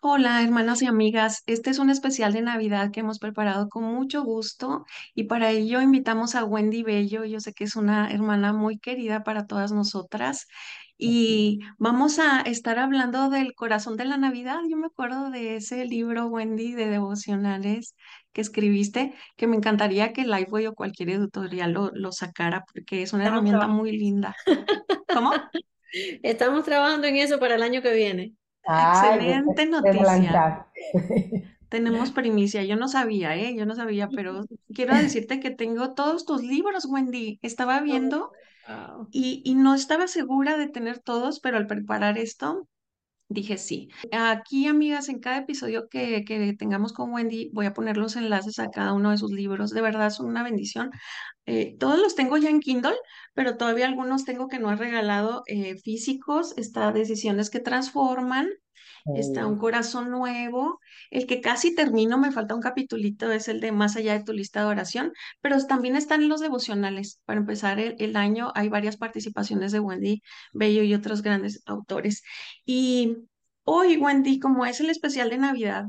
Hola, hermanas y amigas. Este es un especial de Navidad que hemos preparado con mucho gusto y para ello invitamos a Wendy Bello. Yo sé que es una hermana muy querida para todas nosotras y vamos a estar hablando del corazón de la Navidad. Yo me acuerdo de ese libro, Wendy, de devocionales que escribiste, que me encantaría que Lifeway o cualquier editorial lo, lo sacara porque es una Estamos herramienta trabajando. muy linda. ¿Cómo? Estamos trabajando en eso para el año que viene. Ay, Excelente te noticia. Tenemos primicia, yo no sabía, ¿eh? Yo no sabía, pero quiero decirte que tengo todos tus libros, Wendy. Estaba viendo y no estaba segura de tener todos, pero al preparar esto dije sí. Aquí, amigas, en cada episodio que, que tengamos con Wendy, voy a poner los enlaces a cada uno de sus libros. De verdad, son una bendición. Eh, todos los tengo ya en Kindle, pero todavía algunos tengo que no he regalado eh, físicos. Está Decisiones que Transforman Está Un Corazón Nuevo. El que casi termino, me falta un capitulito, es el de Más allá de tu lista de oración, pero también están los devocionales. Para empezar el, año hay varias participaciones de Wendy Bello y otros grandes autores. Y hoy, Wendy, como es el especial de Navidad,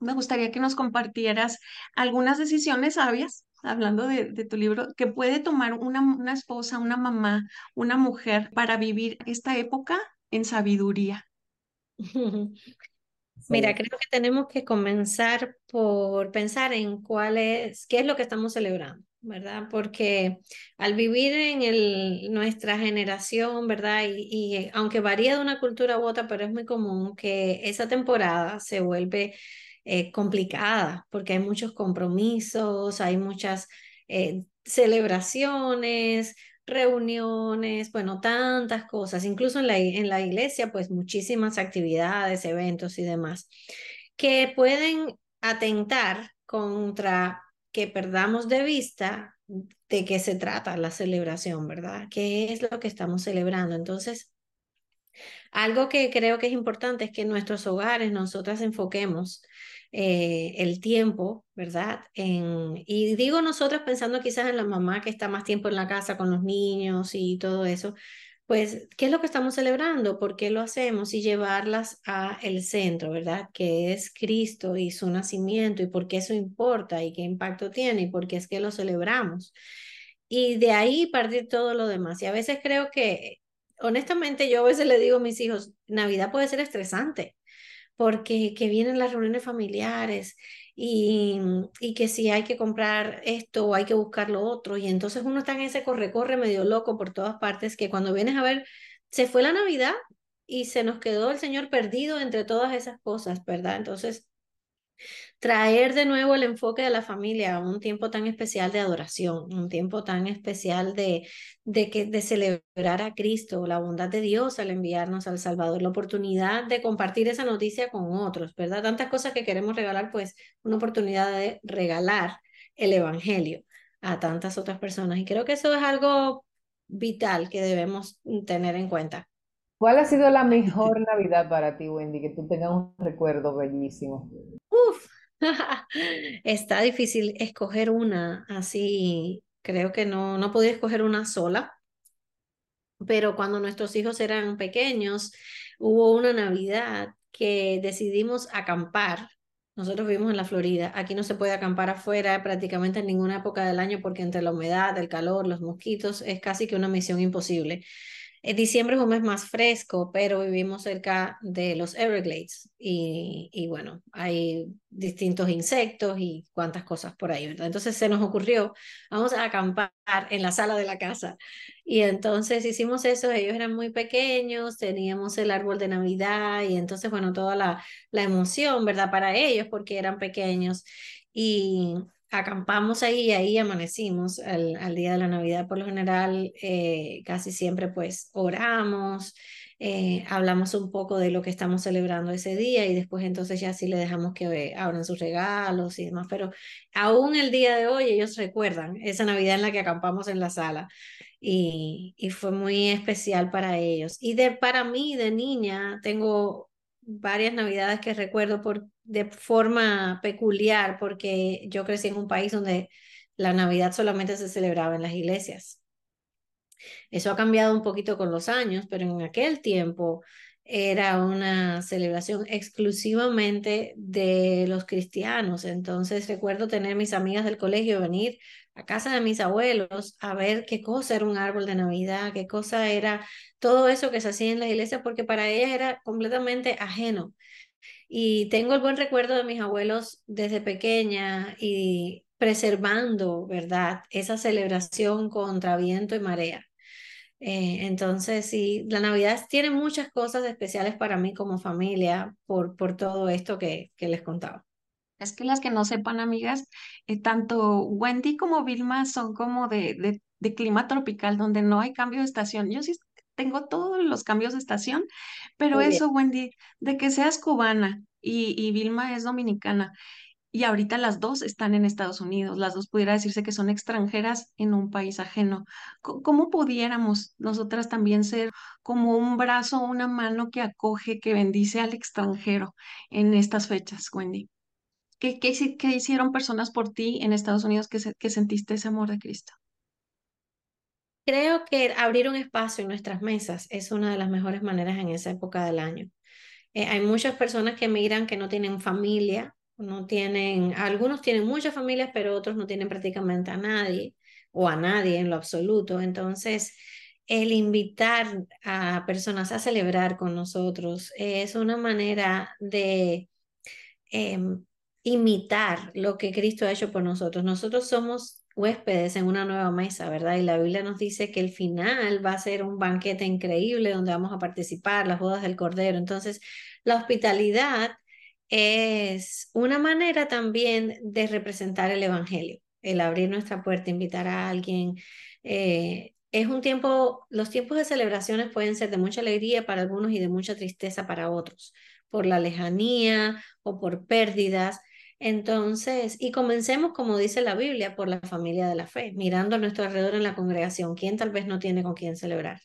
me gustaría que nos compartieras algunas decisiones sabias, hablando de, tu libro, que puede tomar una esposa, una mamá, una mujer para vivir esta época en sabiduría. Mira, creo que tenemos que comenzar por pensar en cuál es, qué es lo que estamos celebrando, ¿verdad? Porque al vivir en el, nuestra generación, ¿verdad? Y, y, aunque varía de una cultura u otra, pero es muy común que esa temporada se vuelve eh, complicada porque hay muchos compromisos, hay muchas eh, celebraciones reuniones, bueno, tantas cosas, incluso en la, en la iglesia, pues muchísimas actividades, eventos y demás, que pueden atentar contra que perdamos de vista de qué se trata la celebración, ¿verdad? ¿Qué es lo que estamos celebrando? Entonces, algo que creo que es importante es que en nuestros hogares nosotras enfoquemos eh, el tiempo, ¿verdad? Y digo nosotras pensando quizás en la mamá que está más tiempo en la casa con los niños y todo eso, pues, ¿qué es lo que estamos celebrando? ¿Por qué lo hacemos? Y llevarlas a el centro, ¿verdad? Que es Cristo y su nacimiento y por qué eso importa y qué impacto tiene y por qué es que lo celebramos. Y de ahí partir todo lo demás. Y a veces creo que honestamente, yo a veces le digo a mis hijos, Navidad puede ser estresante, porque que vienen las reuniones familiares y, y que si hay que comprar esto o hay que buscar lo otro, y entonces uno está en ese corre-corre medio loco por todas partes, que cuando vienes a ver, se fue la Navidad y se nos quedó el Señor perdido entre todas esas cosas, ¿verdad? Entonces, traer de nuevo el enfoque de la familia a un tiempo tan especial de adoración, un tiempo tan especial de, de, que, de celebrar a Cristo, la bondad de Dios al enviarnos al Salvador, la oportunidad de compartir esa noticia con otros, ¿verdad? Tantas cosas que queremos regalar, pues una oportunidad de regalar el Evangelio a tantas otras personas. Y creo que eso es algo vital que debemos tener en cuenta. ¿Cuál ha sido la mejor Navidad para ti, Wendy? Que tú tengas un recuerdo bellísimo. Uf, está difícil escoger una, así creo que no, no podía escoger una sola, pero cuando nuestros hijos eran pequeños, hubo una Navidad que decidimos acampar. Nosotros vivimos en la Florida, aquí no se puede acampar afuera prácticamente en ninguna época del año porque entre la humedad, el calor, los mosquitos es casi que una misión imposible. En diciembre es un mes más fresco, pero vivimos cerca de los Everglades y, y, bueno, hay distintos insectos y cuantas cosas por ahí, ¿verdad? Entonces se nos ocurrió, vamos a acampar en la sala de la casa. Y entonces hicimos eso, ellos eran muy pequeños, teníamos el árbol de Navidad y entonces, bueno, toda la, la emoción, ¿verdad? Para ellos porque eran pequeños. Y acampamos ahí y ahí amanecimos al, día de la Navidad. Por lo general, eh, casi siempre pues oramos, eh, hablamos un poco de lo que estamos celebrando ese día y después entonces ya sí le dejamos que abran sus regalos y demás. Pero aún el día de hoy ellos recuerdan esa Navidad en la que acampamos en la sala. Y, y fue muy especial para ellos. Y de, para mí, de niña, tengo varias navidades que recuerdo por, de forma peculiar porque yo crecí en un país donde la Navidad solamente se celebraba en las iglesias. Eso ha cambiado un poquito con los años, pero en aquel tiempo era una celebración exclusivamente de los cristianos. Entonces recuerdo tener mis amigas del colegio venir a casa de mis abuelos a ver qué cosa era un árbol de Navidad, qué cosa era todo eso que se hacía en la iglesia, porque para ellas era completamente ajeno. Y tengo el buen recuerdo de mis abuelos desde pequeña y preservando, ¿verdad? Esa celebración contra viento y marea. Eh, entonces, sí, la Navidad tiene muchas cosas especiales para mí como familia por, por todo esto que, que les contaba. Es que las que no sepan, amigas, eh, tanto Wendy como Vilma son como de, de, de clima tropical, donde no hay cambio de estación. Yo sí tengo todos los cambios de estación, pero Muy bien. eso, Wendy, de que seas cubana y, y Vilma es dominicana, y ahorita las dos están en Estados Unidos, las dos pudiera decirse que son extranjeras en un país ajeno. ¿Cómo pudiéramos nosotras también ser como un brazo, una mano que acoge, que bendice al extranjero en estas fechas, Wendy? ¿Qué, qué, hici- qué hicieron personas por ti en Estados Unidos que, se- que sentiste ese amor de Cristo? Creo que abrir un espacio en nuestras mesas es una de las mejores maneras en esa época del año. Eh, hay muchas personas que migran que no tienen familia, no tienen, algunos tienen muchas familias, pero otros no tienen prácticamente a nadie o a nadie en lo absoluto. Entonces, el invitar a personas a celebrar con nosotros es una manera de em, imitar lo que Cristo ha hecho por nosotros. Nosotros somos huéspedes en una nueva mesa, ¿verdad? Y la Biblia nos dice que el final va a ser un banquete increíble donde vamos a participar, las bodas del Cordero. Entonces, la hospitalidad es una manera también de representar el Evangelio, el abrir nuestra puerta, invitar a alguien. eh, es un tiempo, los tiempos de celebraciones pueden ser de mucha alegría para algunos y de mucha tristeza para otros, por la lejanía o por pérdidas. Entonces, y comencemos, como dice la Biblia, por la familia de la fe, mirando a nuestro alrededor en la congregación, quién tal vez no tiene con quién celebrar.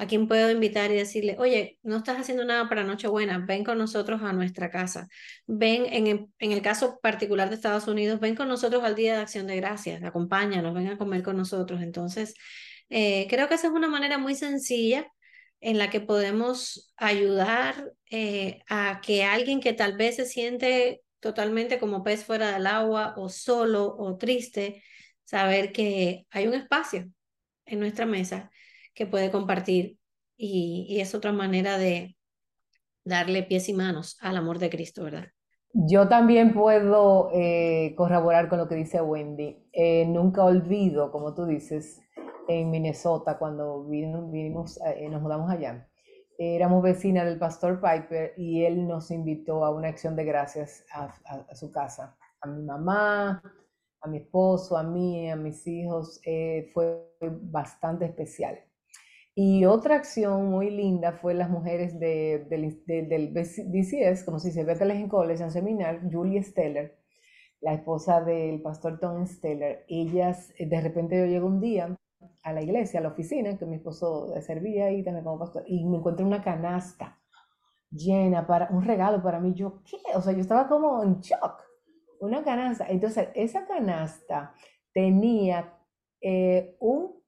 ¿A quién puedo invitar y decirle, oye, no estás haciendo nada para Nochebuena, ven con nosotros a nuestra casa? Ven, en el, en el caso particular de Estados Unidos, ven con nosotros al Día de Acción de Gracias, acompáñanos, ven a comer con nosotros. Entonces, eh, creo que esa es una manera muy sencilla en la que podemos ayudar eh, a que alguien que tal vez se siente totalmente como pez fuera del agua o solo o triste, saber que hay un espacio en nuestra mesa que puede compartir y, y es otra manera de darle pies y manos al amor de Cristo, ¿verdad? Yo también puedo eh, corroborar con lo que dice Wendy. Eh, nunca olvido, como tú dices, en Minnesota, cuando vino- vinimos, eh, nos mudamos allá, éramos vecinas del pastor Piper y él nos invitó a una acción de gracias a, a- a su casa. A mi mamá, a mi esposo, a mí, a mis hijos. eh, fue bastante especial. Y otra acción muy linda fue las mujeres de- del, de- del BCS, como se dice, Bethlehem College and Seminar, Julie Steller, la esposa del pastor Tom Steller. Ellas, eh, de repente yo llego un día a la iglesia, a la oficina, que mi esposo servía ahí también como pastor, y me encuentro una canasta llena para un regalo para mí. Yo, ¿qué? O sea, yo estaba como en shock. Una canasta. Entonces, esa canasta tenía eh, un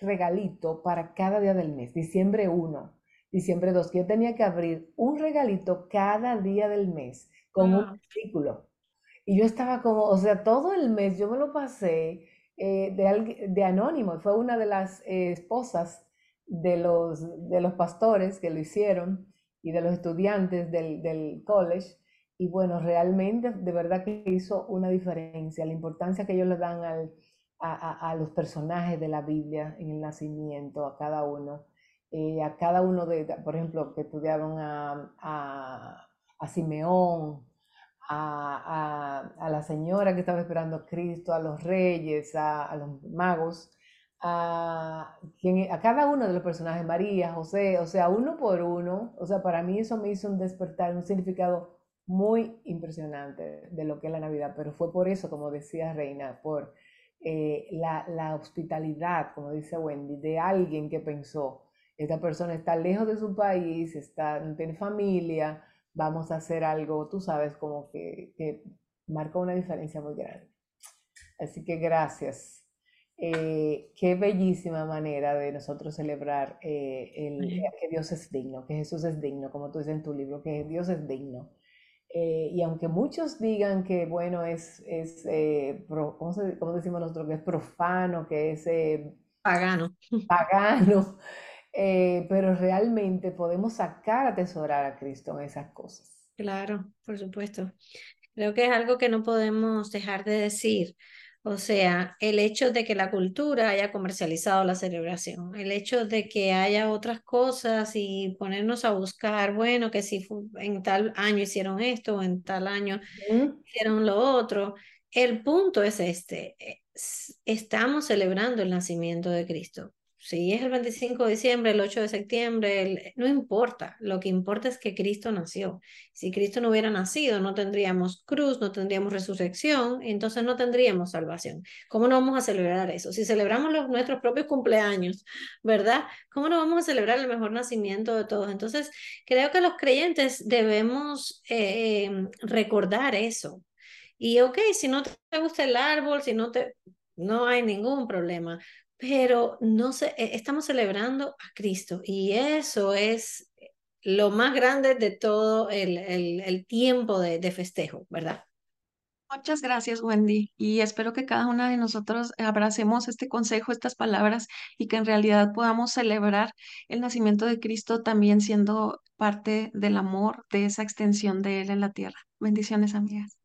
regalito para cada día del mes, diciembre 1, diciembre 2, que yo tenía que abrir un regalito cada día del mes con un Wow. artículo. Y yo estaba como, o sea, todo el mes yo me lo pasé eh, de, de anónimo. Fue una de las eh, esposas de los, de los pastores que lo hicieron y de los estudiantes del, del college. Y bueno, realmente de verdad que hizo una diferencia, la importancia que ellos le dan al, a, los personajes de la Biblia en el nacimiento, a cada uno, eh, a cada uno de, por ejemplo, que estudiaron a, a, Simeón, a, la señora que estaba esperando a Cristo, a los reyes, a, los magos, a, a cada uno de los personajes, María, José, o sea, uno por uno, o sea, para mí eso me hizo un despertar, un significado muy impresionante de lo que es la Navidad, pero fue por eso, como decía Reina, por eh, la, la hospitalidad, como dice Wendy, de alguien que pensó, esta persona está lejos de su país, está, no tiene familia, vamos a hacer algo, tú sabes, como que, que marca una diferencia muy grande. Así que gracias. Eh, qué bellísima manera de nosotros celebrar eh, el, que Dios es digno, que Jesús es digno, como tú dices en tu libro, que Dios es digno. Eh, y aunque muchos digan que, bueno, es, es eh, pro- ¿cómo, se- cómo decimos nosotros? Que es profano, que es eh, Pagano. pagano, eh, pero realmente podemos sacar, atesorar a Cristo en esas cosas. Claro, por supuesto. Creo que es algo que no podemos dejar de decir. O sea, el hecho de que la cultura haya comercializado la celebración, el hecho de que haya otras cosas y ponernos a buscar, bueno, que si en tal año hicieron esto o en tal año hicieron lo otro. El punto es este, estamos celebrando el nacimiento de Cristo. Si es el 25 de diciembre, el 8 de septiembre, no importa, lo que importa es que Cristo nació. Si Cristo no hubiera nacido, no tendríamos cruz, no tendríamos resurrección, entonces no tendríamos salvación. ¿Cómo no vamos a celebrar eso? Si celebramos los, nuestros propios cumpleaños, ¿verdad? ¿Cómo no vamos a celebrar el mejor nacimiento de todos? Entonces, creo que los creyentes debemos eh, em, recordar eso. Y ok, si no te gusta el árbol, si no te, no hay ningún problema, pero no sé, e- estamos celebrando a Cristo y eso es lo más grande de todo el, el, el tiempo de, de festejo, ¿verdad? Muchas gracias, Wendy, y espero que cada una de nosotros abracemos este consejo, estas palabras, y que en realidad podamos celebrar el nacimiento de Cristo también siendo parte del amor, de esa extensión de Él en la tierra. Bendiciones, amigas.